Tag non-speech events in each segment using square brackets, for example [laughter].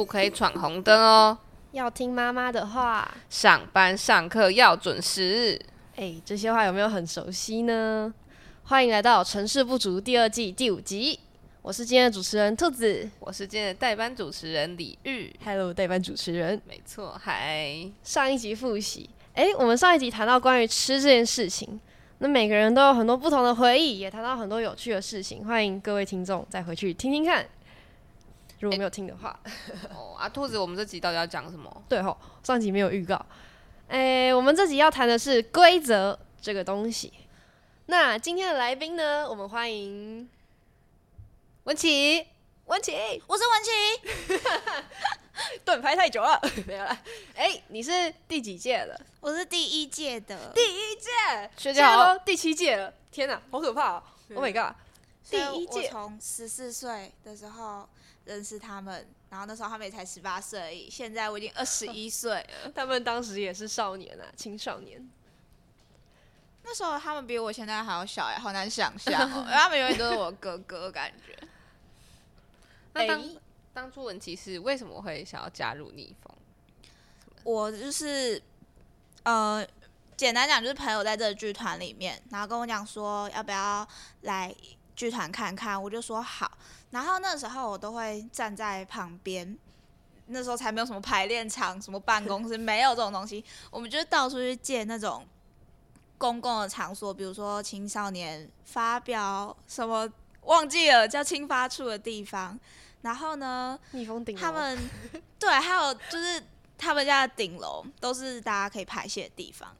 不可以闯红灯哦。要听妈妈的话，上班上课要准时。哎，这些话有没有很熟悉呢？欢迎来到《成事不足》第二季第五集，我是今天的主持人兔子，我是今天的代班主持人李玉。Hello，代班主持人，没错，嗨。上一集复习，哎，我们上一集谈到关于吃这件事情，那每个人都有很多不同的回忆，也谈到很多有趣的事情，欢迎各位听众再回去听听看。如果没有听的话，[laughs] 哦，啊，兔子，我们这集到底要讲什么？对吼，上集没有预告。哎，我们这集要谈的是规则这个东西。那今天的来宾呢？我们欢迎文琪，文琪，我是文琪。[laughs] 盾牌太久了，没有了。哎，你是第几届的？我是第一届的。第一届，学姐好，第七届了。天哪，好可怕！Oh my god！第一届，从十四岁的时候。认识他们，然后那时候他们也才十八岁而已。现在我已经二十一 [laughs] 岁了。他们当时也是少年啊，青少年。那时候他们比我现在还要小哎，好难想象哦。[laughs] 他们永远都是我哥哥感觉。[laughs] 那当当初文琪是为什么会想要加入逆风？我就是呃，简单讲就是朋友在这个剧团里面，然后跟我讲说要不要来剧团看看，我就说好。然后那时候我都会站在旁边，那时候才没有什么排练场、什么办公室，没有这种东西。我们就到处去借那种公共的场所，比如说青少年发表什么忘记了叫青发处的地方。然后呢，蜜蜂顶他们 [laughs] 对，还有就是他们家的顶楼都是大家可以排泄的地方。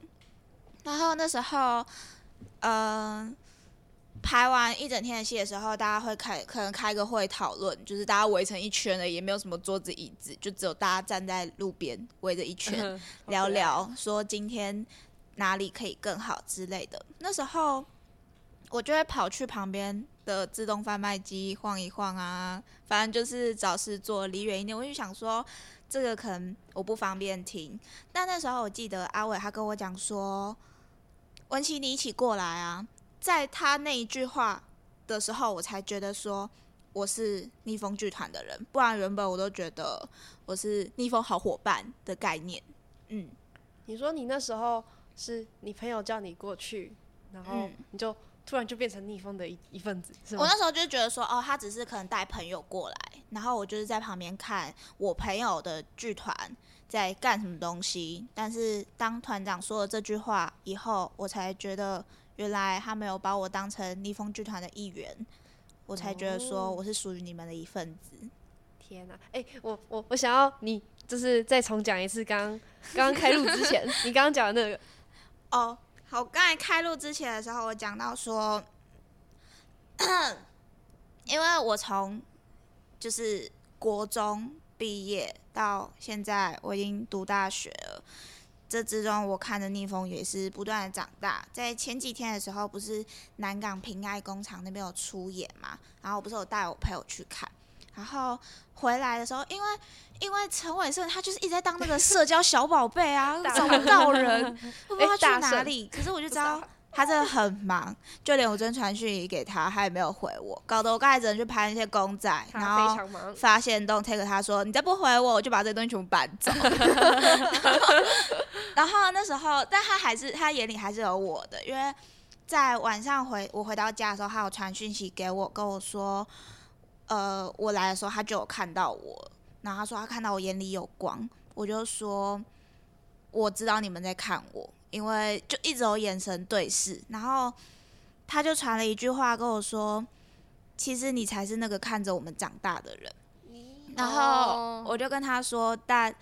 然后那时候，嗯。排完一整天的戏的时候，大家会开可能开个会讨论，就是大家围成一圈的，也没有什么桌子椅子，就只有大家站在路边围着一圈 [laughs] 聊聊，说今天哪里可以更好之类的。那时候我就会跑去旁边的自动贩卖机晃一晃啊，反正就是找事做，离远一点。我就想说，这个可能我不方便听，但那时候我记得阿伟他跟我讲说，文琪你一起过来啊。在他那一句话的时候，我才觉得说我是逆风剧团的人，不然原本我都觉得我是逆风好伙伴的概念。嗯，你说你那时候是你朋友叫你过去，然后你就突然就变成逆风的一一份子，是吗？我那时候就觉得说，哦，他只是可能带朋友过来，然后我就是在旁边看我朋友的剧团在干什么东西。但是当团长说了这句话以后，我才觉得。原来他没有把我当成逆风剧团的一员，我才觉得说我是属于你们的一份子。天哪！哎，我我我想要你就是再重讲一次，刚刚刚开录之前，[laughs] 你刚刚讲的那个。哦，好，刚才开录之前的时候，我讲到说，[coughs] 因为我从就是国中毕业到现在，我已经读大学了。这之中，我看着逆风也是不断的长大。在前几天的时候，不是南港平爱工厂那边有出演嘛？然后我不是有带我朋友去看，然后回来的时候，因为因为陈伟盛他就是一直在当那个社交小宝贝啊，[laughs] 找不到人，[laughs] 不知道他去哪里。可是我就知道。他真的很忙，就连我真传讯息给他，他也没有回我，搞得我刚才只能去拍那些公仔，然后发现都 take 他说你再不回我，我就把这些东西全部搬走。[laughs] 然后那时候，但他还是他眼里还是有我的，因为在晚上回我回到家的时候，他有传讯息给我，跟我说，呃，我来的时候他就有看到我，然后他说他看到我眼里有光，我就说我知道你们在看我。因为就一直有眼神对视，然后他就传了一句话跟我说：“其实你才是那个看着我们长大的人。”然后我就跟他说：“但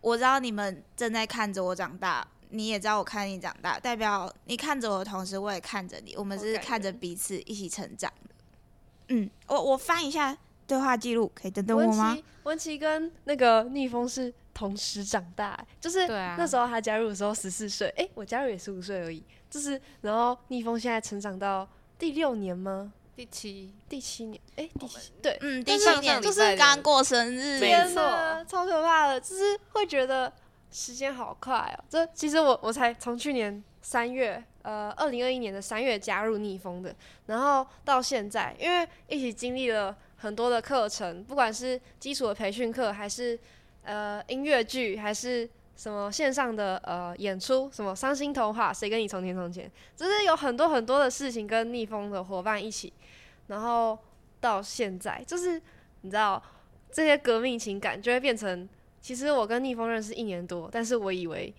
我知道你们正在看着我长大，你也知道我看你长大，代表你看着我的同时，我也看着你，我们是看着彼此一起成长的。”嗯，我我翻一下对话记录，可以等等我吗？文琪跟那个逆风是。同时长大，就是那时候他加入的时候十四岁，哎，我加入也十五岁而已。就是，然后逆风现在成长到第六年吗？第七，第七年，哎，第七，对，嗯，第七年就是刚过生日，没错，超可怕的，就是会觉得时间好快哦。这其实我我才从去年三月，呃，二零二一年的三月加入逆风的，然后到现在，因为一起经历了很多的课程，不管是基础的培训课，还是呃音乐剧，还是什么线上的呃演出，什么伤心童话，谁跟你从前从前，就是有很多很多的事情跟逆风的伙伴一起，然后到现在，就是你知道这些革命情感就会变成，其实我跟逆风认识一年多，但是我以为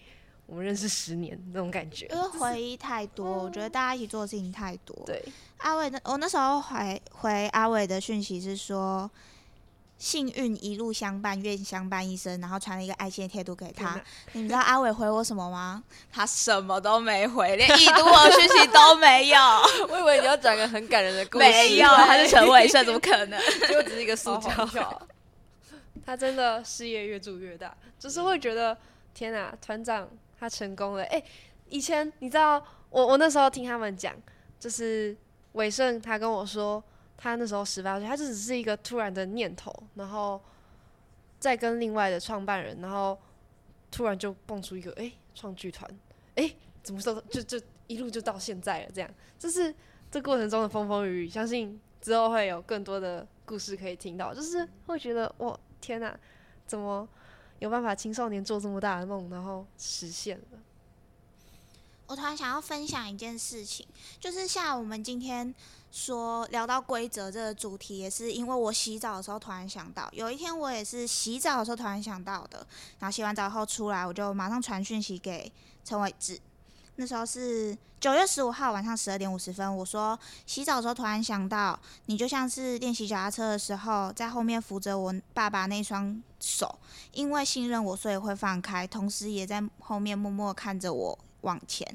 我们认识十年那种感觉，因为回忆太多，[laughs] 我觉得大家一起做的事情太多。对，阿伟的，我那时候回回阿伟的讯息是说，幸运一路相伴，愿相伴一生，然后传了一个爱心的贴图给他。你知道阿伟回我什么吗？[laughs] 他什么都没回，连已读我讯息都没有。[laughs] 我以为你要讲个很感人的故事，没有，他是陈伟盛，怎么可能？[laughs] 结果只是一个塑胶。他真的事业越做越大，就是会觉得天哪，团长。他成功了，哎，以前你知道，我我那时候听他们讲，就是伟盛他跟我说，他那时候十八岁，他就只是一个突然的念头，然后再跟另外的创办人，然后突然就蹦出一个，哎，创剧团，哎，怎么说，就就一路就到现在了，这样，就是这过程中的风风雨雨，相信之后会有更多的故事可以听到，就是会觉得，哇，天哪，怎么？有办法青少年做这么大的梦，然后实现了。我突然想要分享一件事情，就是像我们今天说聊到规则这个主题，也是因为我洗澡的时候突然想到，有一天我也是洗澡的时候突然想到的，然后洗完澡后出来，我就马上传讯息给陈伟志。那时候是九月十五号晚上十二点五十分，我说洗澡的时候突然想到，你就像是练习脚踏车的时候，在后面扶着我爸爸那双手，因为信任我，所以会放开，同时也在后面默默看着我往前。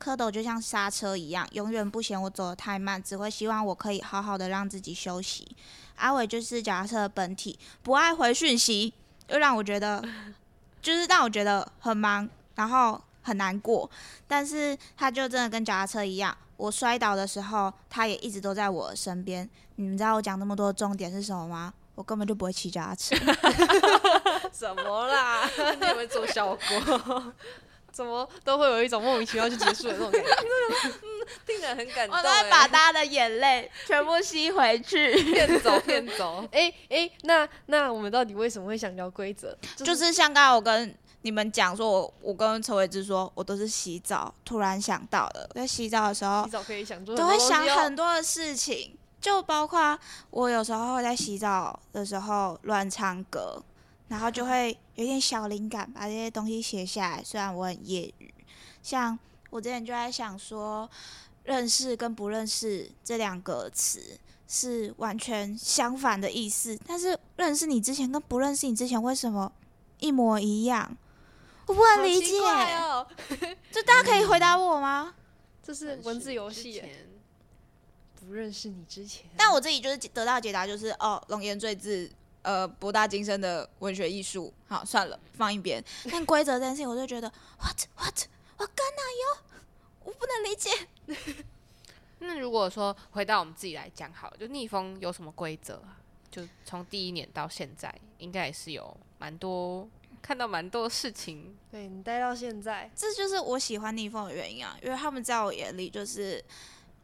蝌蚪就像刹车一样，永远不嫌我走得太慢，只会希望我可以好好的让自己休息。阿伟就是脚踏车的本体，不爱回讯息，又让我觉得，就是让我觉得很忙，然后。很难过，但是他就真的跟脚踏车一样，我摔倒的时候，他也一直都在我身边。你们知道我讲那么多重点是什么吗？我根本就不会骑脚踏车。[laughs] 什么啦？[laughs] 你有没有做效果？怎么都会有一种莫名其妙就结束的那种感觉？[laughs] 嗯，听得很感动。我都会把大家的眼泪全部吸回去，骗走 [laughs] 骗走。[laughs] 哎哎，那那我们到底为什么会想聊规则？就是像刚刚我跟。你们讲说，我我跟陈伟志说，我都是洗澡突然想到的。在洗澡的时候，洗澡可以想做都会想很多的事情，就包括我有时候会在洗澡的时候乱唱歌，然后就会有点小灵感，把这些东西写下来。虽然我很业余，像我之前就在想说，认识跟不认识这两个词是完全相反的意思，但是认识你之前跟不认识你之前为什么一模一样？我不能理解，哦就大家可以回答我吗？[laughs] 这是文字游戏。[laughs] 不认识你之前，但我自己就是得到解答，就是哦，龙颜坠字，呃，博大精深的文学艺术。好，算了，放一边。但规则这件事情，我就觉得，[laughs] what what，我跟哪有？我不能理解。[laughs] 那如果说回到我们自己来讲，好，就逆风有什么规则啊？就从第一年到现在，应该也是有蛮多。看到蛮多事情，对你待到现在，这就是我喜欢逆风的原因啊！因为他们在我眼里就是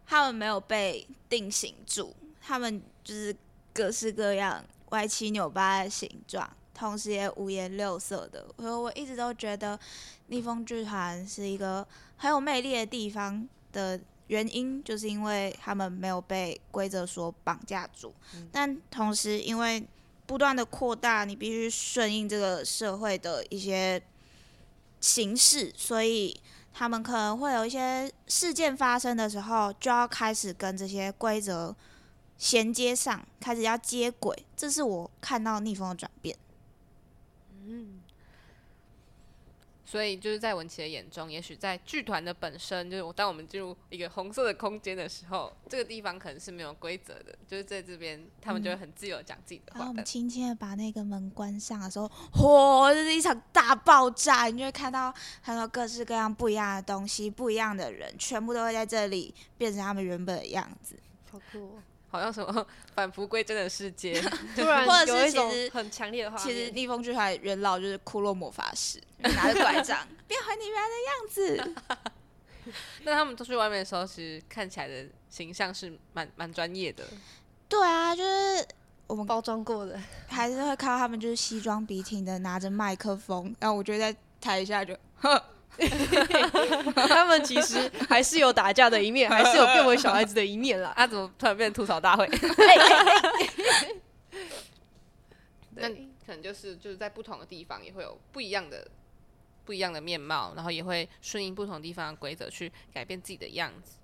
他们没有被定型住，他们就是各式各样、歪七扭八的形状，同时也五颜六色的。所以我一直都觉得逆风剧团是一个很有魅力的地方的原因，就是因为他们没有被规则所绑架住，但同时因为。不断的扩大，你必须顺应这个社会的一些形式，所以他们可能会有一些事件发生的时候，就要开始跟这些规则衔接上，开始要接轨。这是我看到逆风的转变。嗯。所以就是在文琪的眼中，也许在剧团的本身，就是当我们进入一个红色的空间的时候，这个地方可能是没有规则的，就是在这边他们就会很自由讲自己的话。然后我们轻轻的把那个门关上的时候，嚯，这是一场大爆炸，你就会看到很多各式各样不一样的东西，不一样的人，全部都会在这里变成他们原本的样子。好酷。好像什么返璞归真的世界，[laughs] 突然或者是其实很强烈的话，其实逆风剧团元老就是骷髅魔法师，[laughs] 拿着拐杖 [laughs] 变回你原来的样子。那他们出去外面的时候，其实看起来的形象是蛮蛮专业的。对啊，就是我们包装过的，还是会看到他们就是西装笔挺的拿着麦克风，然后我就在台下就，[laughs] 他们其实还是有打架的一面，[laughs] 还是有变为小孩子的一面啦。啊，怎么突然变成吐槽大会？[laughs] 那对可能就是就是在不同的地方也会有不一样的不一样的面貌，然后也会顺应不同地方的规则去改变自己的样子。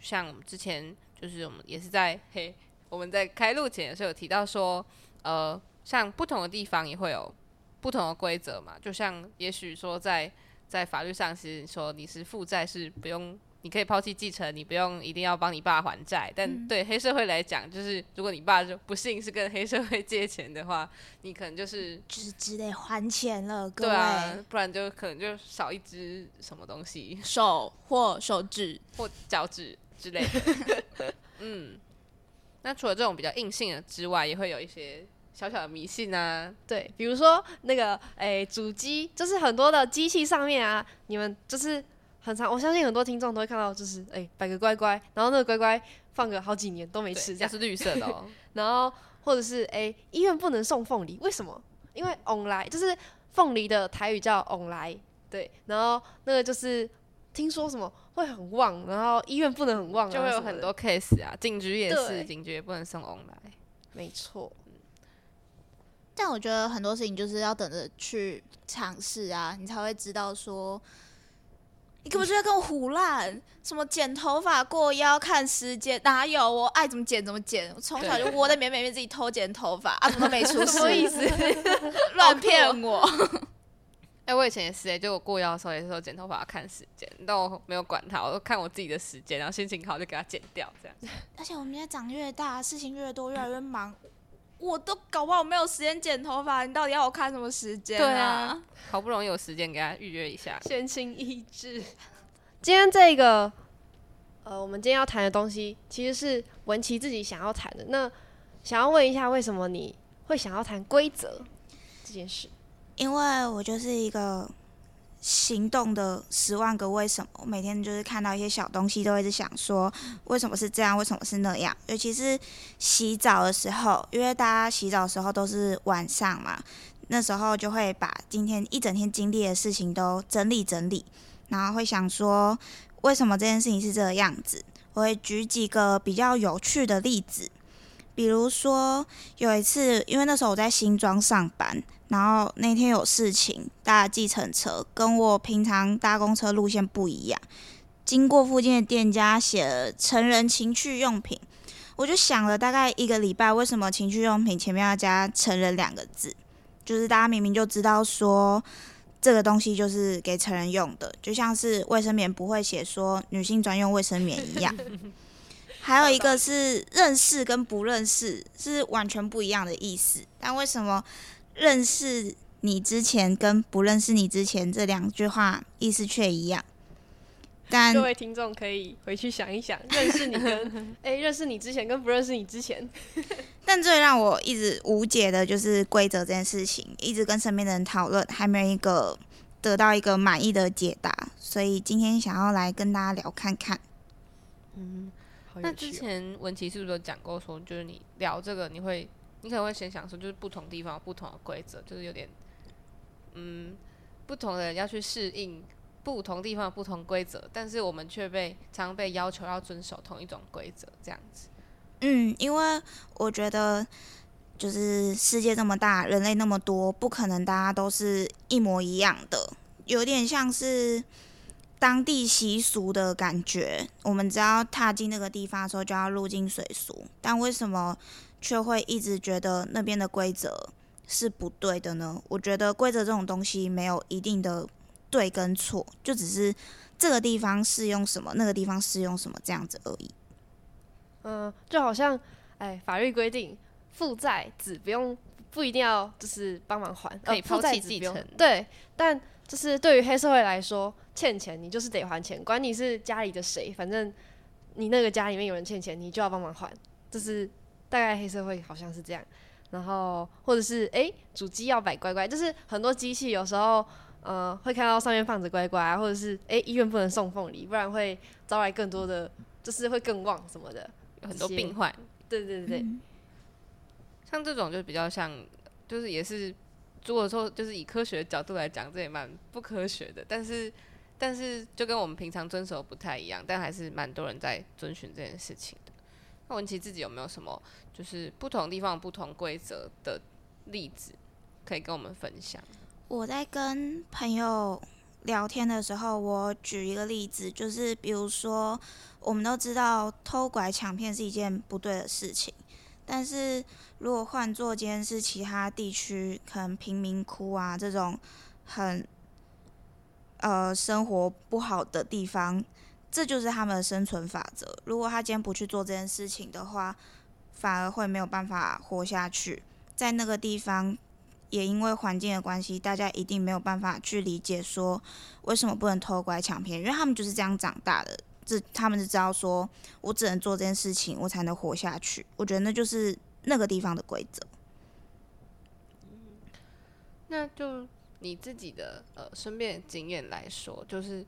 像我们之前就是我们也是在嘿，我们在开录前的时候有提到说，呃，像不同的地方也会有不同的规则嘛，就像也许说在在法律上是说你是负债是不用。你可以抛弃继承，你不用一定要帮你爸还债。但对黑社会来讲，就是如果你爸就不幸是跟黑社会借钱的话，你可能就是就是只得还钱了，各对啊，，不然就可能就少一只什么东西 [laughs] 手或手指，或脚趾之类的。[laughs] 嗯，那除了这种比较硬性的之外，也会有一些小小的迷信啊。对，比如说那个诶，主机，就是很多的机器上面啊，你们就是很常，我相信很多听众都会看到，就是诶摆个乖乖，然后那个乖乖放个好几年都没，吃，这样，是绿色的哦。[laughs] 然后或者是诶医院不能送凤梨，为什么？因为翁来就是凤梨的台语叫翁来，对，然后那个就是听说什么会很旺，然后医院不能很旺、啊，就会有很多 case 啊，警局也是，警局也不能送 on 来。没错，但我觉得很多事情就是要等着去尝试啊，你才会知道说，你可不就在跟我胡乱。什么剪头发过腰看时间，哪有我爱怎么剪怎么剪？我从小就窝在棉被里面自己偷剪头发，啊，怎么都没出 [laughs] 事？什么意思？乱骗我！[laughs] 哎、我以前也是哎、就我过腰的时候也是说剪头发要看时间，但我没有管它，我都看我自己的时间，然后心情好就给它剪掉，这样。[laughs] 而且我们现在长越大，事情越多，越来越忙，我都搞不好没有时间剪头发。你到底要我看什么时间、对啊，好不容易有时间给他预约一下，闲情逸致。今天这个，呃，我们今天要谈的东西，其实是文琪自己想要谈的。那想要问一下，为什么你会想要谈规则这件事？因为我就是一个行动的十万个为什么，我每天就是看到一些小东西，都会一直想说为什么是这样，为什么是那样。尤其是洗澡的时候，因为大家洗澡的时候都是晚上嘛，那时候就会把今天一整天经历的事情都整理整理，然后会想说为什么这件事情是这个样子。我会举几个比较有趣的例子，比如说有一次，因为那时候我在新庄上班，然后那天有事情搭计程车，跟我平常搭公车路线不一样。经过附近的店家写了成人情趣用品，我就想了大概一个礼拜，为什么情趣用品前面要加“成人”两个字？就是大家明明就知道说这个东西就是给成人用的，就像是卫生棉不会写说女性专用卫生棉一样。还有一个是认识跟不认识是完全不一样的意思，但为什么认识你之前跟不认识你之前这两句话意思却一样？但各位听众可以回去想一想，认识你跟 [laughs] 哎、认识你之前跟不认识你之前，[laughs] 但最让我一直无解的就是规则这件事情，一直跟身边的人讨论，还没有一个得到一个满意的解答，所以今天想要来跟大家聊看看。嗯那之前文琪是不是有讲过说，就是你聊这个，你会你可能会先想说，就是不同地方有不同的规则，就是有点嗯，不同的人要去适应不同地方的不同规则，但是我们却被常常被要求要遵守同一种规则，这样子。嗯，因为我觉得就是世界这么大，人类那么多，不可能大家都是一模一样的，有点像是当地习俗的感觉。我们只要踏进那个地方的时候，就要入境随俗，但为什么却会一直觉得那边的规则是不对的呢？我觉得规则这种东西没有一定的对跟错，就只是这个地方适用什么，那个地方适用什么这样子而已。嗯，就好像，哎，法律规定负债子不用不一定要就是帮忙还，可以抛弃子不用继承对，但就是对于黑社会来说，欠钱你就是得还钱，管你是家里的谁，反正你那个家里面有人欠钱，你就要帮忙还，就是大概黑社会好像是这样。然后或者是哎，主机要摆乖乖，就是很多机器有时候呃会看到上面放着乖乖啊，或者是哎医院不能送凤梨，不然会招来更多的，就是会更旺什么的。有很多病患，对对对对，像这种就比较像，就是也是，如果说就是以科学的角度来讲，这也蛮不科学的。但是，但是就跟我们平常遵守不太一样，但还是蛮多人在遵循这件事情的。那文琪自己有没有什么就是不同地方不同规则的例子可以跟我们分享？我在跟朋友聊天的时候，我举一个例子，就是比如说，我们都知道偷拐抢骗是一件不对的事情，但是如果换做今天是其他地区，可能贫民窟啊这种很呃生活不好的地方，这就是他们的生存法则。如果他今天不去做这件事情的话，反而会没有办法活下去，在那个地方。也因为环境的关系，大家一定没有办法去理解说为什么不能偷拐抢骗，因为他们就是这样长大的，这他们是知道说我只能做这件事情，我才能活下去。我觉得那就是那个地方的规则。那就你自己的呃身边的经验来说，就是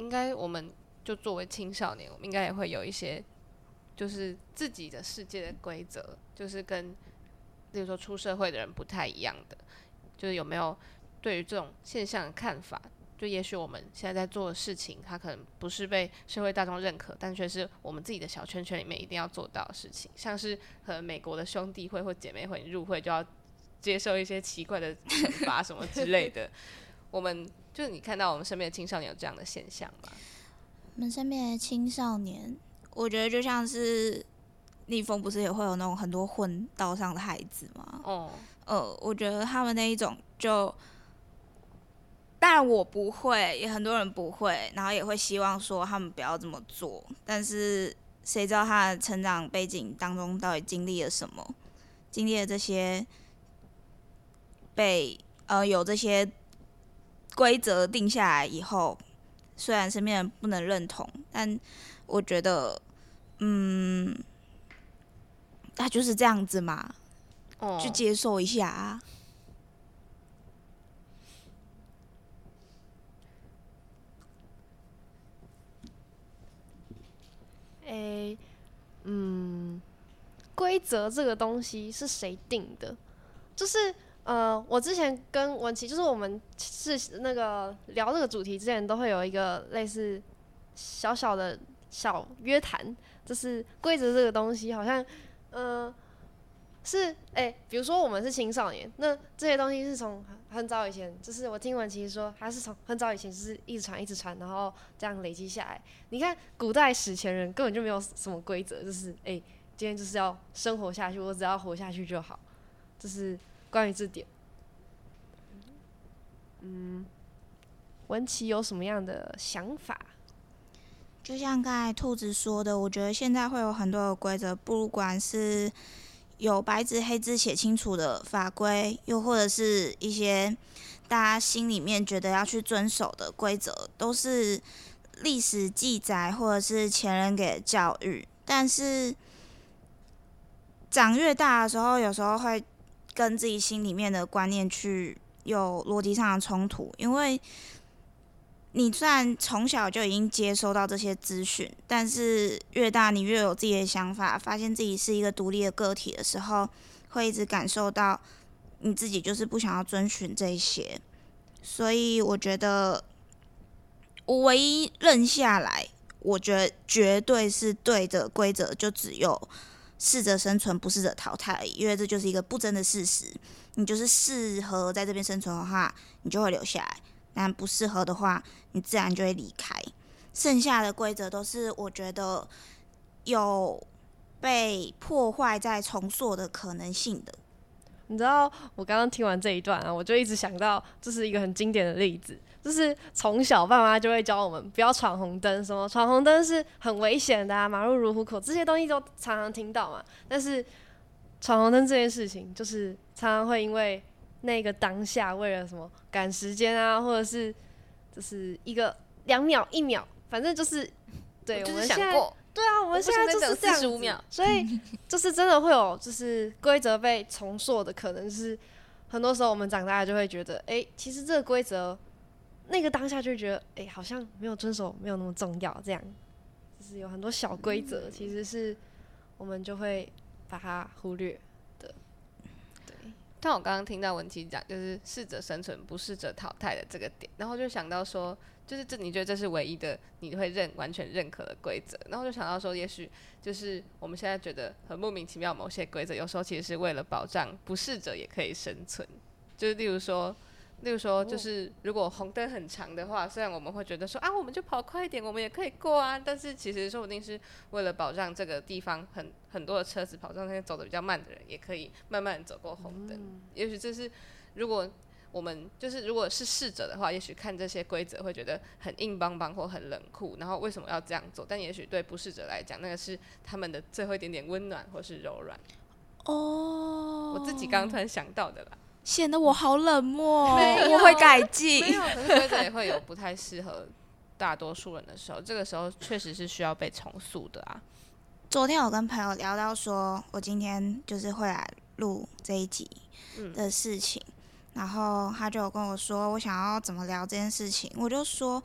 应该我们就作为青少年，我们应该也会有一些就是自己的世界的规则，就是跟。例如说出社会的人不太一样的，就是有没有对于这种现象的看法？就也许我们现在在做的事情，它可能不是被社会大众认可，但却是我们自己的小圈圈里面一定要做到的事情。像是和美国的兄弟会或姐妹会入会就要接受一些奇怪的惩罚什么之类的。我们就是你看到我们身边的青少年有这样的现象吗？我们身边的青少年，我觉得就像是。逆风不是也会有那种很多混道上的孩子吗？哦，呃，我觉得他们那一种就，当然我不会，也很多人不会，然后也会希望说他们不要这么做。但是谁知道他的成长背景当中到底经历了什么？经历了这些被呃有这些规则定下来以后，虽然身边人不能认同，但我觉得，嗯。他就是这样子嘛，哦去接受一下啊。诶，嗯，规则这个东西是谁定的？就是呃，我之前跟文琪，就是我们是那个聊这个主题之前，都会有一个类似小小的小约谈，就是规则这个东西，好像。嗯，是哎，比如说我们是青少年，那这些东西是从很早以前，就是我听闻其实说，他是从很早以前就是一直传一直传，然后这样累积下来。你看古代史前人根本就没有什么规则，就是哎，今天就是要生活下去，我只要活下去就好。就是关于这点。嗯，文琪有什么样的想法？就像刚才兔子说的，我觉得现在会有很多的规则，不管是有白纸黑字写清楚的法规，又或者是一些大家心里面觉得要去遵守的规则，都是历史记载或者是前人给的教育。但是长越大的时候，有时候会跟自己心里面的观念去有逻辑上的冲突，因为。你虽然从小就已经接收到这些资讯，但是越大你越有自己的想法，发现自己是一个独立的个体的时候，会一直感受到你自己就是不想要遵循这些。所以我觉得，我唯一认下来，我觉得绝对是对的规则，就只有适者生存，不适者淘汰而已。因为这就是一个不争的事实。你就是适合在这边生存的话，你就会留下来。但不适合的话，你自然就会离开。剩下的规则都是我觉得有被破坏再重塑的可能性的。你知道，我刚刚听完这一段啊，我就一直想到，这是一个很经典的例子，就是从小爸妈就会教我们不要闯红灯，什么闯红灯是很危险的啊，马路如虎口，这些东西都常常听到嘛。但是闯红灯这件事情，就是常常会因为。那个当下，为了什么赶时间啊，或者是就是一个两秒、一秒，反正就是，对，我们现在对啊，我们现在就是这样子，所以就是真的会有就是规则被重塑的可能是，很多时候我们长大就会觉得，哎，其实这个规则那个当下就觉得，哎，好像没有遵守没有那么重要，这样，就是有很多小规则，其实是我们就会把它忽略的。对但我刚刚听到文琪讲，就是适者生存，不适者淘汰的这个点，然后就想到说，就是这你觉得这是唯一的你会认完全认可的规则，然后就想到说，也许就是我们现在觉得很莫名其妙某些规则，有时候其实是为了保障不适者也可以生存，就是例如说。例如说，就是如果红灯很长的话，虽然我们会觉得说啊，我们就跑快一点，我们也可以过啊，但是其实说不定是为了保障这个地方很很多的车子跑，让那些走的比较慢的人也可以慢慢走过红灯。也许这是如果我们就是如果是逝者的话，也许看这些规则会觉得很硬邦邦或很冷酷，然后为什么要这样做？但也许对不适者来讲，那个是他们的最后一点点温暖或是柔软。哦，我自己刚刚突然想到的啦。显得我好冷漠，我会改进。没有，可是规则也会有不太适合大多数人的时候，这个时候确实是需要被重塑的啊。昨天我跟朋友聊到说，我今天就是会来录这一集的事情，然后他就跟我说，我想要怎么聊这件事情，我就说，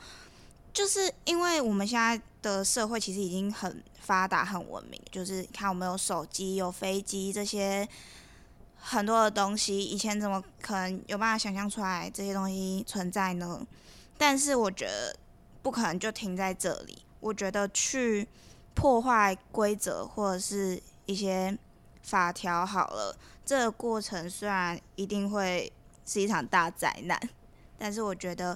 就是因为我们现在的社会其实已经很发达、很文明，就是看我们有手机、有飞机这些。很多的东西，以前怎么可能有办法想象出来这些东西存在呢？但是我觉得不可能就停在这里。我觉得去破坏规则或者是一些法条好了，这个过程虽然一定会是一场大灾难，但是我觉得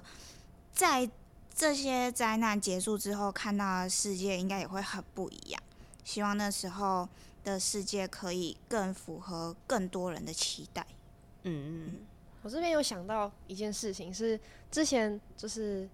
在这些灾难结束之后，看到的世界应该也会很不一样。希望那时候。的世界可以更符合更多人的期待。嗯嗯，我这边有想到一件事情，是之前就是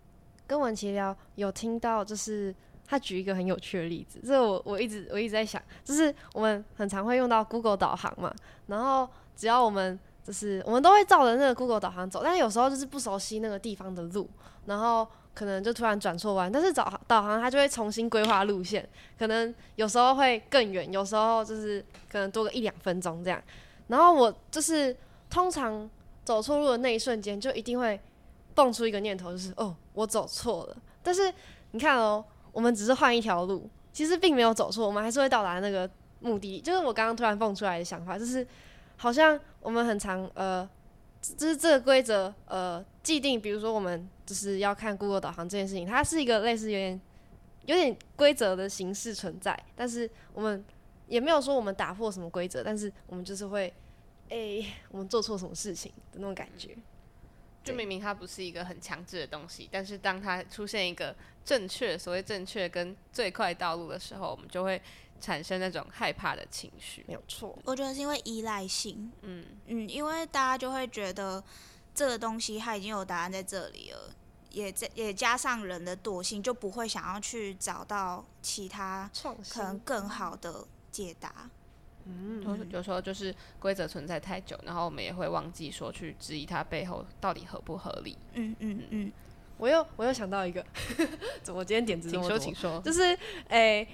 跟文琪聊，有听到就是他举一个很有趣的例子，这我我一直我一直在想，就是我们很常会用到 Google 导航嘛，然后只要我们就是我们都会照着那个 Google 导航走，但是有时候就是不熟悉那个地方的路，然后。可能就突然转错弯，但是导导航它就会重新规划路线，可能有时候会更远，有时候就是可能多个一两分钟这样。然后我就是通常走错路的那一瞬间，就一定会蹦出一个念头，就是哦，我走错了。但是你看哦，我们只是换一条路，其实并没有走错，我们还是会到达那个目的地。就是我刚刚突然蹦出来的想法，就是好像我们很常呃。就是这个规则，呃，既定，比如说我们就是要看 Google 导航这件事情，它是一个类似有点有点规则的形式存在，但是我们也没有说我们打破什么规则，但是我们就是会，诶，我们做错什么事情的那种感觉。就明明它不是一个很强制的东西，但是当它出现一个正确，所谓正确跟最快道路的时候，我们就会。产生那种害怕的情绪，没有错。我觉得是因为依赖性，嗯嗯，因为大家就会觉得这个东西它已经有答案在这里了，也在也加上人的惰性，就不会想要去找到其他可能更好的解答。嗯，有时候就是规则存在太久，然后我们也会忘记说去质疑它背后到底合不合理。嗯嗯嗯，我又我又想到一个，[laughs] 怎么今天点子这么多？请说，就是诶。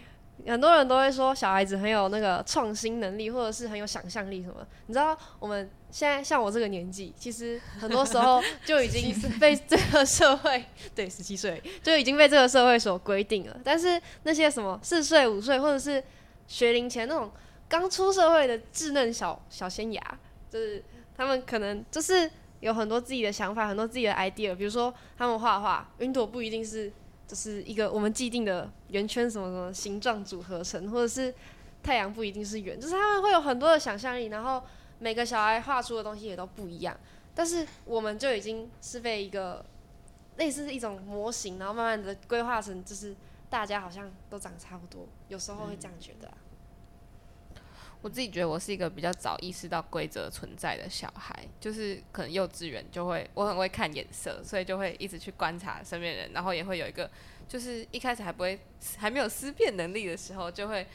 很多人都会说小孩子很有那个创新能力，或者是很有想象力什么。你知道我们现在像我这个年纪，其实很多时候就已经 [laughs] 被这个社会，对，十七岁就已经被这个社会所规定了。但是那些什么四岁、五岁，或者是学龄前那种刚出社会的稚嫩小小仙芽，就是他们可能就是有很多自己的想法，很多自己的 idea。比如说他们画画，云朵不一定是。就是一个我们既定的圆圈什么什么形状组合成，或者是太阳不一定是圆，就是他们会有很多的想象力，然后每个小孩画出的东西也都不一样。但是我们就已经是被一个类似一种模型，然后慢慢的规划成，就是大家好像都长差不多，有时候会这样觉得。我自己觉得我是一个比较早意识到规则存在的小孩，就是可能幼稚园就会，我很会看眼色，所以就会一直去观察身边人，然后也会有一个，就是一开始还不会，还没有思辨能力的时候，就会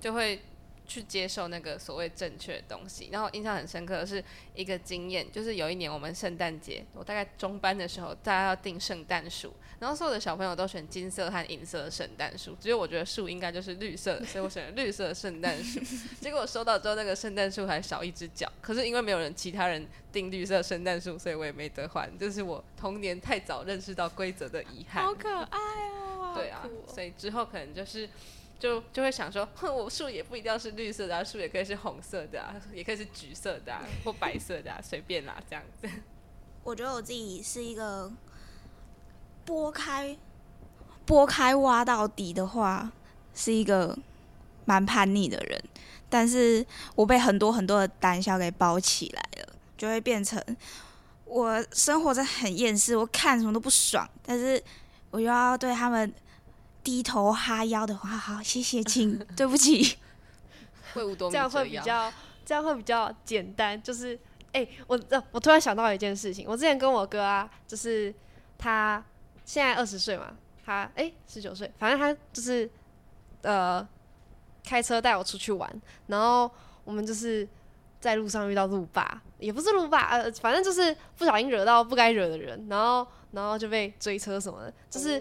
就会。去接受那个所谓正确的东西，然后印象很深刻的是一个经验，就是有一年我们圣诞节，我大概中班的时候，大家要订圣诞树，然后所有的小朋友都选金色和银色的圣诞树，只有我觉得树应该就是绿色的，所以我选了绿色的圣诞树。结果我收到之后，那个圣诞树还少一只脚，可是因为没有人其他人订绿色圣诞树，所以我也没得换，这是我童年太早认识到规则的遗憾。好可爱哦！对啊，所以之后可能就是。就就会想说，哼，我树也不一定要是绿色的、啊，树也可以是红色的、啊，也可以是橘色的、啊、或白色的、啊，[laughs] 随便啦，这样子。我觉得我自己是一个拨开拨开挖到底的话，是一个蛮叛逆的人，但是我被很多很多的胆小给包起来了，就会变成我生活在很厌世，我看什么都不爽，但是我又要对他们低头哈腰的话，好，谢谢，请，[laughs] 对不起。会五多这样会比较，这样会比较简单。就是，哎、我呃我突然想到一件事情，我之前跟我哥啊，就是他现在二十岁嘛，他哎十九岁，反正他就是呃开车带我出去玩，然后我们就是在路上遇到路霸，也不是路霸，呃，反正就是不小心惹到不该惹的人，然后然后就被追车什么的，就是。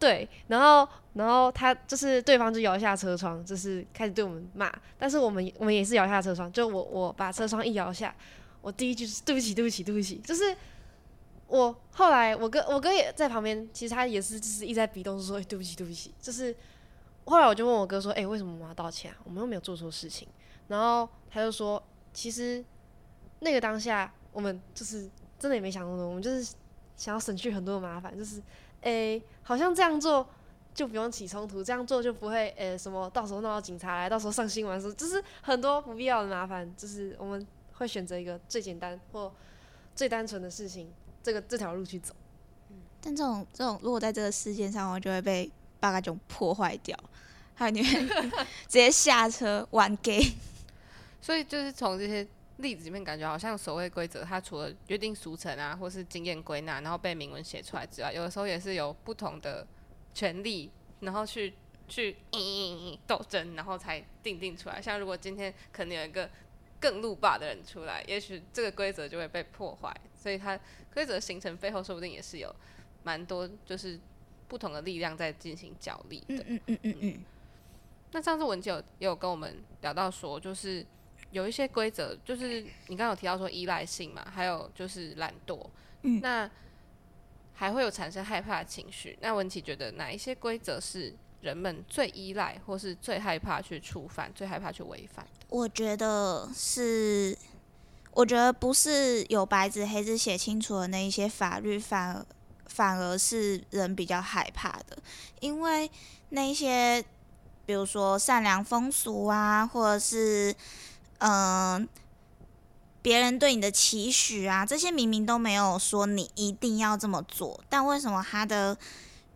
对，然后然后他就是对方就摇下车窗，就是开始对我们骂，但是我们我们也是摇下车窗，就我我把车窗一摇下，我第一句是对不起对不起对不起，就是我后来我哥我哥也在旁边，其实他也是就是一直在比动说、对不起对不起，就是后来我就问我哥说，哎、为什么我们要道歉啊？我们又没有做错事情，然后他就说，其实那个当下我们就是真的也没想那么多，我们就是想要省去很多的麻烦，就是诶、好像这样做就不用起冲突，这样做就不会诶、什么到时候闹到警察来，到时候上新闻说，就是很多不必要的麻烦，就是我们会选择一个最简单或最单纯的事情，这个这条路去走。嗯但这种这种，如果在这个事件上，我就会被八嘎囧破坏掉，还有你会直接下车玩 gay。所以就是从这些例子里面，感觉好像所谓规则，它除了约定俗成啊，或是经验归纳，然后被明文写出来之外，有的时候也是有不同的权利，然后去去斗争，然后才定定出来。像如果今天可能有一个更路霸的人出来，也许这个规则就会被破坏。所以它规则形成背后，说不定也是有蛮多就是不同的力量在进行角力的。嗯嗯嗯嗯嗯，那上次文姐有也有跟我们聊到说，就是有一些规则，就是你刚刚有提到说依赖性嘛，还有就是懒惰，嗯那还会有产生害怕的情绪。那文琪觉得哪一些规则是人们最依赖，或是最害怕去触犯、最害怕去违反的？我觉得是，我觉得不是有白纸黑字写清楚的那一些法律，反而反而是人比较害怕的，因为那一些，比如说善良风俗啊，或者是嗯。别人对你的期许啊，这些明明都没有说你一定要这么做，但为什么他的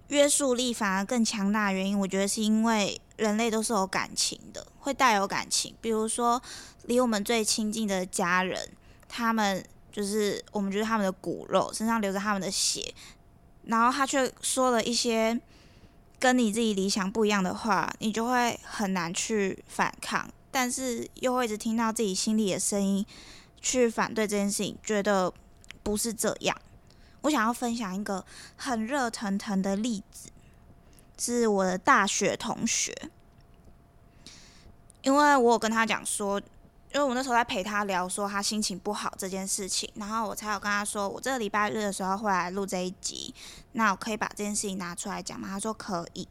约束力反而更强大？原因我觉得是因为人类都是有感情的，会带有感情。比如说，离我们最亲近的家人，他们就是我们就是他们的骨肉，身上流着他们的血，然后他却说了一些跟你自己理想不一样的话，你就会很难去反抗，但是又会一直听到自己心里的声音去反对这件事情，觉得不是这样。我想要分享一个很热腾腾的例子，是我的大学同学，因为我有跟他讲说，因为我那时候在陪他聊说他心情不好这件事情，然后我才有跟他说，我这个礼拜日的时候会来录这一集，那我可以把这件事情拿出来讲吗？他说可以。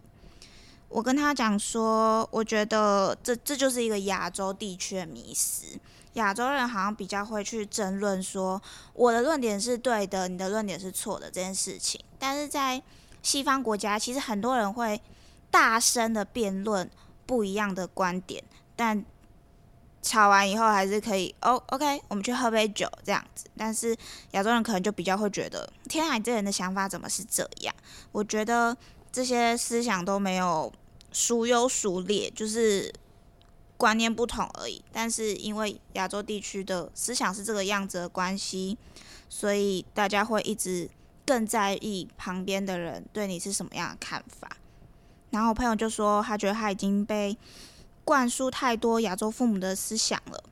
我跟他讲说，我觉得这这就是一个亚洲地区的迷思。亚洲人好像比较会去争论说，我的论点是对的，你的论点是错的这件事情。但是在西方国家，其实很多人会大声的辩论不一样的观点，但吵完以后还是可以哦，OK，我们去喝杯酒这样子。但是亚洲人可能就比较会觉得，天啊，这人的想法怎么是这样？我觉得这些思想都没有孰优孰劣，就是观念不同而已。但是因为亚洲地区的思想是这个样子的关系，所以大家会一直更在意旁边的人对你是什么样的看法。然后我朋友就说，他觉得他已经被灌输太多亚洲父母的思想了。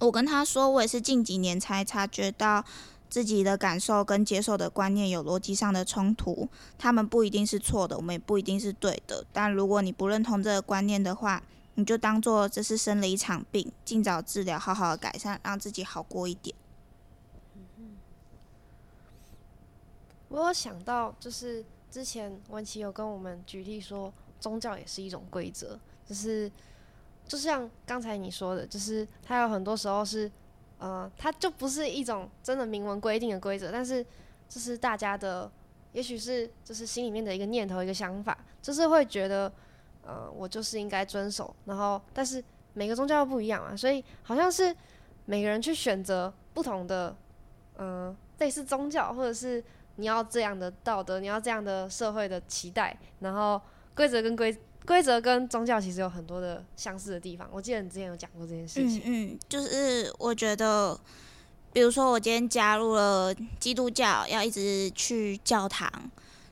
我跟他说，我也是近几年才察觉到自己的感受跟接受的观念有逻辑上的冲突。他们不一定是错的，我们也不一定是对的。但如果你不认同这个观念的话，你就当做这是生了一场病，尽早治疗，好好的改善，让自己好过一点。我有想到，就是之前文琪有跟我们举例说，宗教也是一种规则，就是就像刚才你说的，就是它有很多时候是，呃，它就不是一种真的明文规定的规则，但是这是大家的，也许是就是心里面的一个念头、一个想法，就是会觉得，呃，我就是应该遵守，然后但是每个宗教不一样啊，所以好像是每个人去选择不同的，嗯、类似宗教或者是。你要这样的道德，你要这样的社会的期待，然后规则跟规规则跟宗教其实有很多的相似的地方。我记得你之前有讲过这件事情。嗯嗯，就是我觉得，比如说我今天加入了基督教，要一直去教堂，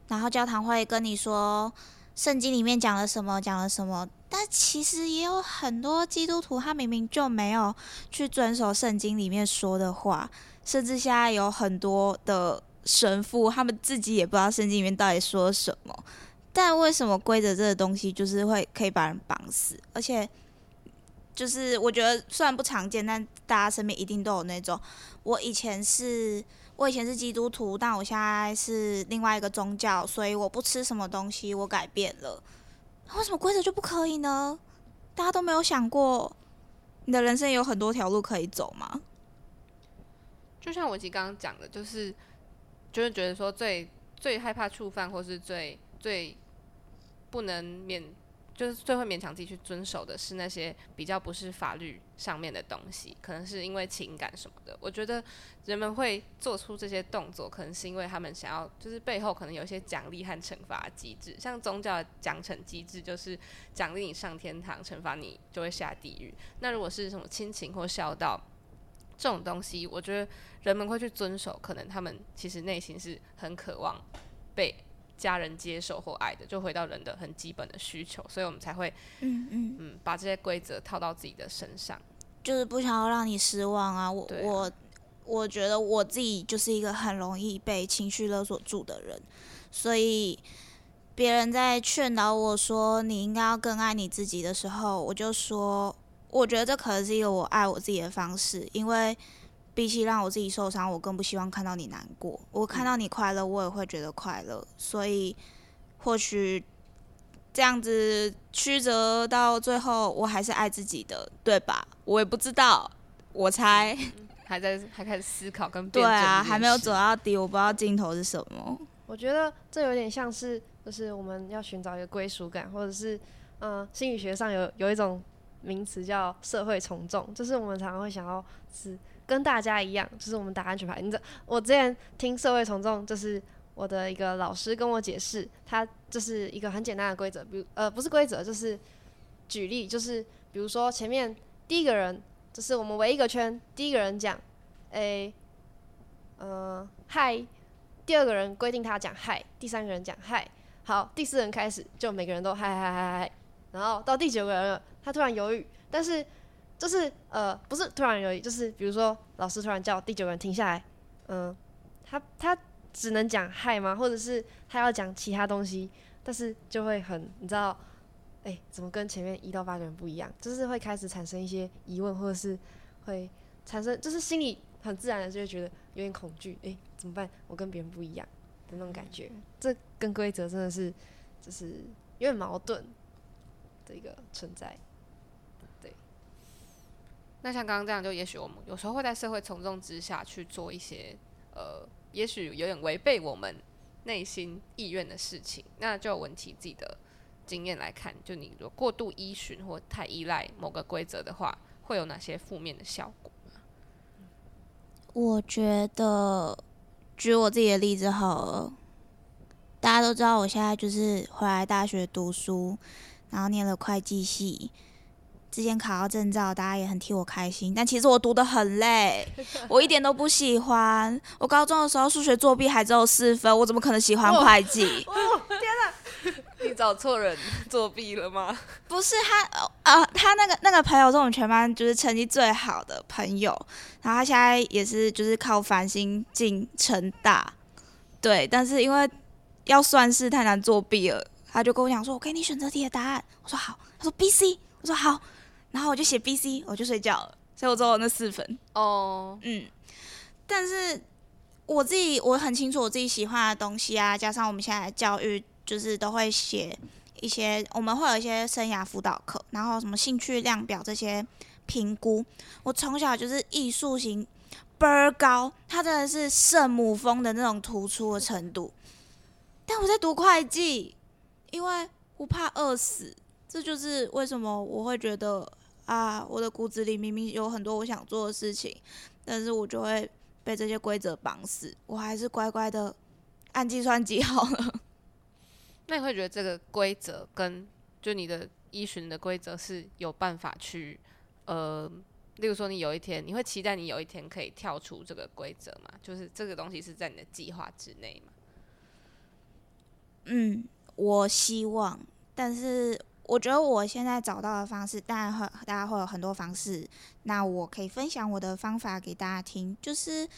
然后教堂会跟你说圣经里面讲了什么，讲了什么，但其实也有很多基督徒他明明就没有去遵守圣经里面说的话，甚至现在有很多的神父他们自己也不知道圣经里面到底说什么。但为什么规则这个东西就是会可以把人绑死，而且就是我觉得虽然不常见，但大家身边一定都有那种。我以前是，我以前是基督徒，但我现在是另外一个宗教，所以我不吃什么东西，我改变了。为什么规则就不可以呢？大家都没有想过，你的人生有很多条路可以走吗？就像我其实刚刚讲的，就是就是觉得说最最害怕触犯，或是最最不能勉，就是最会勉强自己去遵守的是那些比较不是法律上面的东西，可能是因为情感什么的。我觉得人们会做出这些动作，可能是因为他们想要，就是背后可能有一些奖励和惩罚机制，像宗教的奖惩机制就是奖励你上天堂，惩罚你就会下地狱。那如果是什么亲情或孝道这种东西，我觉得人们会去遵守，可能他们其实内心是很渴望被家人接受或爱的，就回到人的很基本的需求，所以我们才会嗯嗯，嗯把这些规则套到自己的身上。就是不想要让你失望啊。我啊我我觉得我自己就是一个很容易被情绪勒索住的人，所以别人在劝导我说你应该要更爱你自己的时候，我就说，我觉得这可能是一个我爱我自己的方式，因为比起让我自己受伤，我更不希望看到你难过。我看到你快乐，我也会觉得快乐，所以或许这样子曲折到最后，我还是爱自己的，对吧？我也不知道，我猜。还在还开始思考跟对啊，还没有走到底，我不知道尽头是什么。我觉得这有点像是，就是我们要寻找一个归属感，或者是，嗯、心理学上有有一种名词叫社会从众，就是我们常常会想要是跟大家一样，就是我们打安全牌。你知道，我之前听社会从众，就是我的一个老师跟我解释，他就是一个很简单的规则，比如呃不是规则，就是举例，就是比如说前面第一个人，就是我们围一个圈，第一个人讲，诶、呃，嗨。第二个人规定他讲嗨，第三个人讲嗨，好，第四人开始就每个人都嗨嗨嗨嗨，然后到第九个人了，他突然犹豫，但是就是呃不是突然而已，就是比如说老师突然叫第九个人停下来，嗯、他他只能讲嗨吗？或者是他要讲其他东西，但是就会很你知道，哎、怎么跟前面一到八个人不一样？就是会开始产生一些疑问，或者是会产生就是心里很自然的就会觉得有点恐惧，哎、怎么办？我跟别人不一样的那种感觉，这跟规则真的是就是有点矛盾的一个存在。那像刚刚这样，就也许我们有时候会在社会从众之下去做一些呃，也许有点违背我们内心意愿的事情。那就文琪自己的经验来看，就你如果过度依循或太依赖某个规则的话，会有哪些负面的效果？我觉得，举我自己的例子好了，大家都知道我现在就是回来大学读书，然后念了会计系。之前考到证照，大家也很替我开心，但其实我读的很累，[laughs] 我一点都不喜欢。我高中的时候数学作弊还只有四分，我怎么可能喜欢会计？哦、[laughs] 天哪 [laughs] 你找错人作弊了吗？不是他，呃，他那个那个朋友是我们全班就是成绩最好的朋友，然后他现在也是就是靠繁星进成大，对，但是因为要算式太难作弊了，他就跟我讲说，我给你选择题的答案，我说好，他说 B C，我说好，然后我就写 B C，我就睡觉了，所以我只有那四分，哦，嗯，但是我自己我很清楚我自己喜欢的东西啊，加上我们现在的教育就是都会写一些我们会有一些生涯辅导课，然后什么兴趣量表这些评估。我从小就是艺术型倍儿高，它真的是圣母峰的那种突出的程度。但我在读会计，因为我怕饿死，这就是为什么我会觉得啊，我的骨子里明明有很多我想做的事情，但是我就会被这些规则绑死。我还是乖乖的按计算机好了。[laughs] 那你会觉得这个规则跟就你的依循的规则是有办法去呃，例如说你有一天你会期待你有一天可以跳出这个规则吗？就是这个东西是在你的计划之内吗？嗯，我希望，但是我觉得我现在找到的方式，当然会大家会有很多方式。那我可以分享我的方法给大家听，就是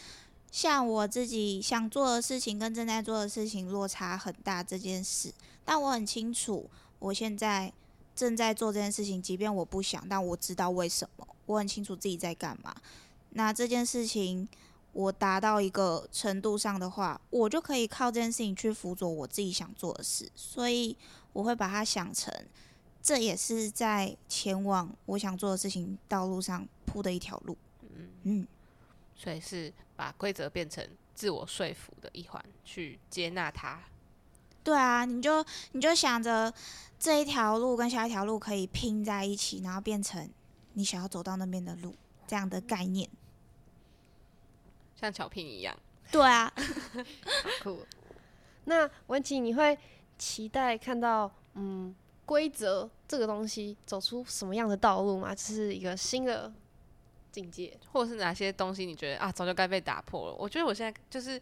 像我自己想做的事情跟正在做的事情落差很大这件事，但我很清楚我现在正在做这件事情，即便我不想，但我知道为什么，我很清楚自己在干嘛。那这件事情。我达到一个程度上的话，我就可以靠这件事情去辅佐我自己想做的事，所以我会把它想成，这也是在前往我想做的事情道路上铺的一条路。嗯嗯，所以是把规则变成自我说服的一环，去接纳它。对啊，你就你就想着这一条路跟下一条路可以拼在一起，然后变成你想要走到那边的路，这样的概念。像巧拼一样，[laughs] 对啊，[laughs] 酷。[laughs] 那文琪，你会期待看到嗯规则这个东西走出什么样的道路吗？这是一个新的境界，或者是哪些东西你觉得啊早就该被打破了？我觉得我现在就是，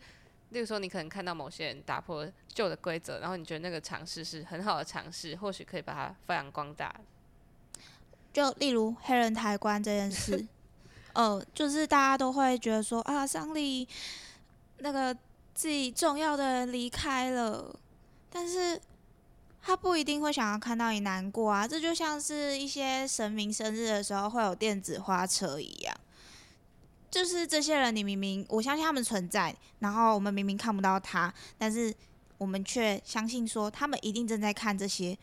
例如说你可能看到某些人打破旧的规则，然后你觉得那个尝试是很好的尝试，或许可以把它发扬光大。就例如黑人抬棺这件事。呃，就是大家都会觉得说啊，丧礼那个自己重要的人离开了，但是他不一定会想要看到你难过啊。这就像是一些神明生日的时候会有电子花车一样，就是这些人，你明明我相信他们存在，然后我们明明看不到他，但是我们却相信说他们一定正在看这些。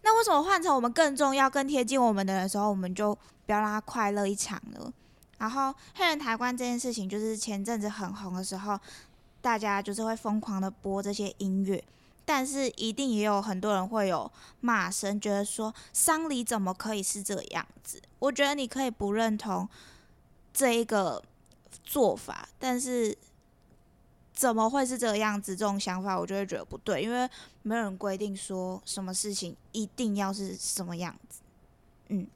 那为什么换成我们更重要、更贴近我们的的时候，我们就不要让他快乐一场呢？然后黑人抬棺这件事情，就是前阵子很红的时候，大家就是会疯狂的播这些音乐，但是一定也有很多人会有骂声，觉得说丧礼怎么可以是这个样子？我觉得你可以不认同这一个做法，但是怎么会是这个样子？这种想法我就会觉得不对，因为没有人规定说什么事情一定要是什么样子，嗯。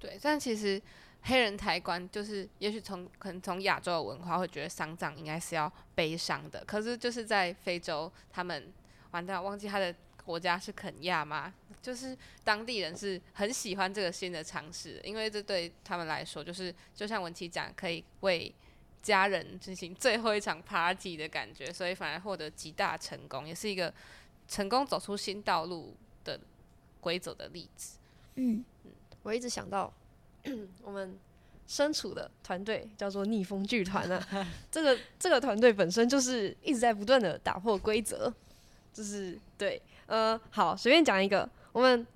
对，但其实黑人抬棺就是，也许从可能从亚洲的文化会觉得丧葬应该是要悲伤的，可是就是在非洲，他们完蛋忘记他的国家是肯亚吗？就是当地人是很喜欢这个新的尝试，因为这对他们来说，就是就像文琪讲，可以为家人进行最后一场 party 的感觉，所以反而获得极大成功，也是一个成功走出新道路的规则的例子。嗯。我一直想到，[clears throat] 我们身处的团队叫做逆风剧团啊。[laughs] 这个这个团队本身就是一直在不断的打破规则，就是对，呃，好，随便讲一个，我们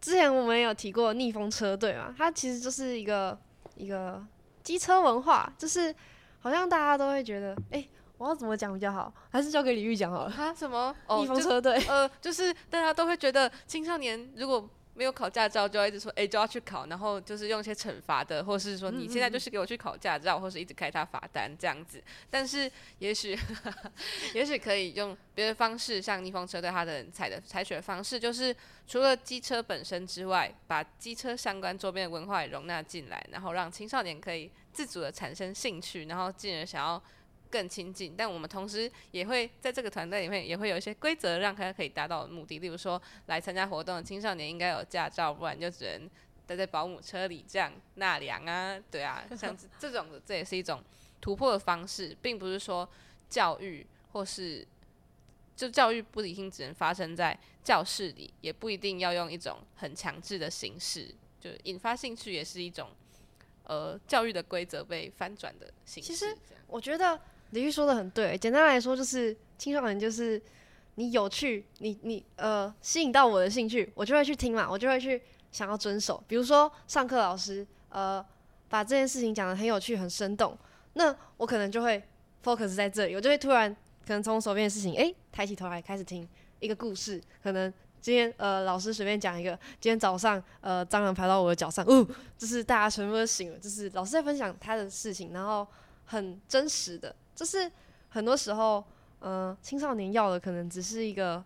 之前我们有提过逆风车队嘛，它其实就是一个一个机车文化，就是好像大家都会觉得，哎，我要怎么讲比较好？还是交给李玉讲好了。他？什么？逆风车队？呃，就是大家都会觉得青少年如果。没有考驾照就要一直说，哎，就要去考，然后就是用一些惩罚的，或是说你现在就是给我去考驾照，或是一直开他罚单这样子。但是也许，[laughs] 也许可以用别的方式，像逆风车对他的采的采取的方式，就是除了机车本身之外，把机车相关周边的文化也容纳进来，然后让青少年可以自主的产生兴趣，然后进而想要。更亲近，但我们同时也会在这个团队里面也会有一些规则，让他可以达到目的。例如说，来参加活动的青少年应该有驾照，不然就只能待在保姆车里这样纳凉啊，对啊，像这种的，这也是一种突破的方式，并不是说教育或是就教育不一定只能发生在教室里，也不一定要用一种很强制的形式，就引发兴趣也是一种呃教育的规则被翻转的形式。其实我觉得。李玉说的很对，简单来说就是青少年就是你有趣，你你呃吸引到我的兴趣，我就会去听嘛，我就会去想要遵守。比如说上课老师呃把这件事情讲的很有趣、很生动，那我可能就会 focus 在这里，我就会突然可能从手边的事情，诶，抬起头来开始听一个故事，可能。今天呃，老师随便讲一个。今天早上呃，蟑螂爬到我的脚上，哦，就是大家全部都醒了。就是老师在分享他的事情，然后很真实的。就是很多时候，嗯，青少年要的可能只是一个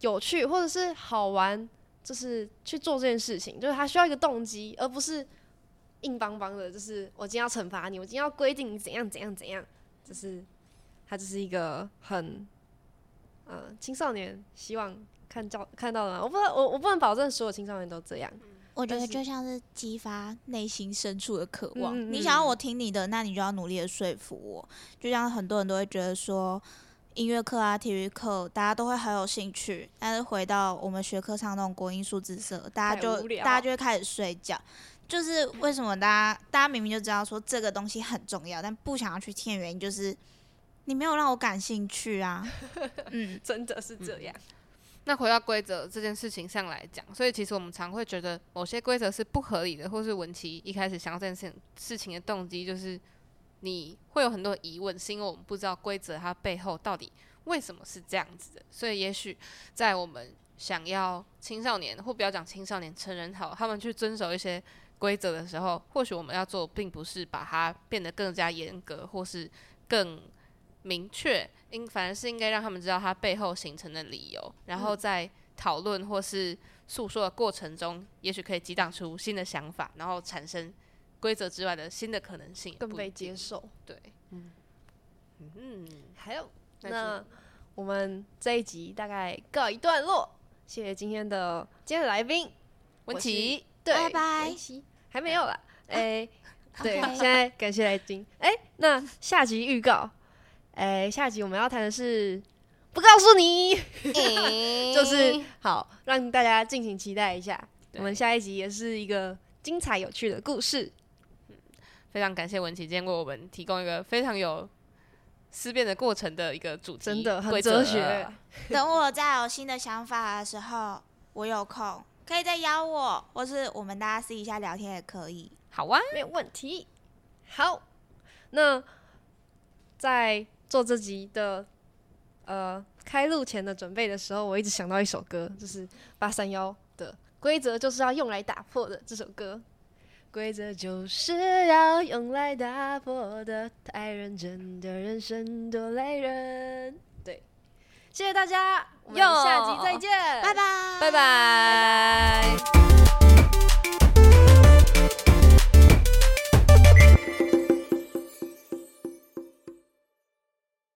有趣或者是好玩，就是去做这件事情，就是他需要一个动机，而不是硬邦邦的。就是我今天要惩罚你，我今天要规定你怎样怎样怎样。就是他就是一个很，嗯，青少年希望。看到看到了，我不能我我不能保证所有青少年都这样。我觉得就像是激发内心深处的渴望。你想要我听你的，那你就要努力的说服我。就像很多人都会觉得说，音乐课啊、体育课，大家都会很有兴趣，但是回到我们学科上那种国音数字社，大家就大家就会开始睡觉。就是为什么大家大家明明就知道说这个东西很重要，但不想要去听的原因，就是你没有让我感兴趣啊。[laughs] 嗯，真的是这样。那回到规则这件事情上来讲，所以其实我们常会觉得某些规则是不合理的，或是文琪一开始想要这件事事情的动机，就是你会有很多疑问，是因为我们不知道规则它背后到底为什么是这样子的。所以也许在我们想要青少年，或不要讲青少年，成人好，他们去遵守一些规则的时候，或许我们要做，并不是把它变得更加严格，或是更。明确，应反而是应该让他们知道它背后形成的理由，然后在讨论或是诉说的过程中，也许可以激荡出新的想法，然后产生规则之外的新的可能性，更被接受。对，嗯。嗯，还有，那我们这一集大概告一段落，谢谢今天的今天的来宾。文琪，对，拜拜，还没有啦，哎，[laughs] 对，现在感谢来宾，哎，那下集预告。哎，下集我们要谈的是不告诉你，[laughs] 就是好让大家敬请期待一下。我们下一集也是一个精彩有趣的故事。非常感谢文琪今天为我们提供一个非常有思辨的过程的一个主题，真的很哲学。[laughs] 等我再有新的想法的时候，我有空可以再邀我，或是我们大家私底下聊天也可以。好啊，没有问题。好，那在。做这集的呃开录前的准备的时候，我一直想到一首歌，就是八三幺的规则就是要用来打破的这首歌。规则就是要用来打破的，太认真的人生多累人。对，谢谢大家，我们下集再见，拜拜，拜拜。